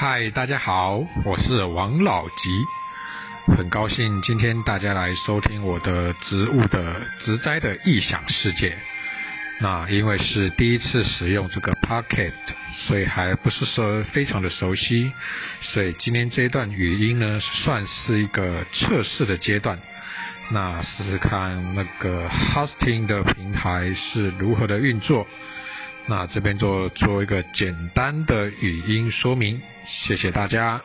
嗨，大家好，我是王老吉，很高兴今天大家来收听我的植物的植栽的异想世界。那因为是第一次使用这个 Pocket，所以还不是说非常的熟悉，所以今天这一段语音呢，算是一个测试的阶段。那试试看那个 Hosting 的平台是如何的运作。那这边做做一个简单的语音说明，谢谢大家。